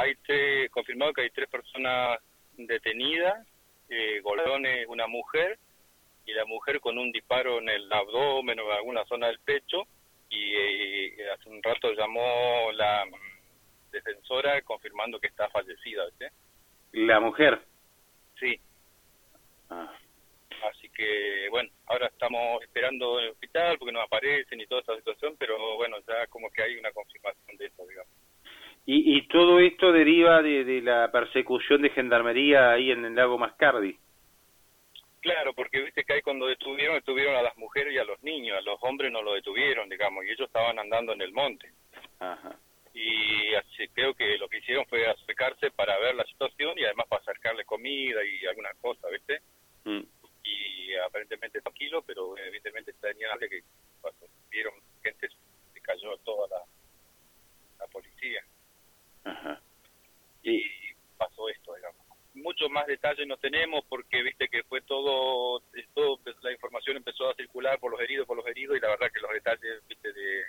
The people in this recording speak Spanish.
hay tres, confirmado que hay tres personas detenidas, eh, una mujer, y la mujer con un disparo en el abdomen o en alguna zona del pecho, y eh, hace un rato llamó la mm, defensora confirmando que está fallecida, ¿viste? La mujer. Sí. Ah. Así que, bueno, ahora estamos esperando en el hospital porque no aparecen y toda esta situación, pero bueno, ya como que hay una confirmación. Y, y todo esto deriva de, de la persecución de gendarmería ahí en el lago Mascardi. Claro, porque viste que ahí cuando detuvieron, detuvieron a las mujeres y a los niños, a los hombres no lo detuvieron, digamos, y ellos estaban andando en el monte. Ajá. Y así, creo que lo que hicieron fue acercarse para ver la situación y además para acercarle comida y algunas cosas, ¿viste? Mm. Y aparentemente tranquilo, pero evidentemente tenía que cuando vieron gente se cayó toda la, la policía Ajá. y pasó esto, digamos. Muchos más detalles no tenemos porque viste que fue todo, todo la información empezó a circular por los heridos, por los heridos y la verdad que los detalles viste de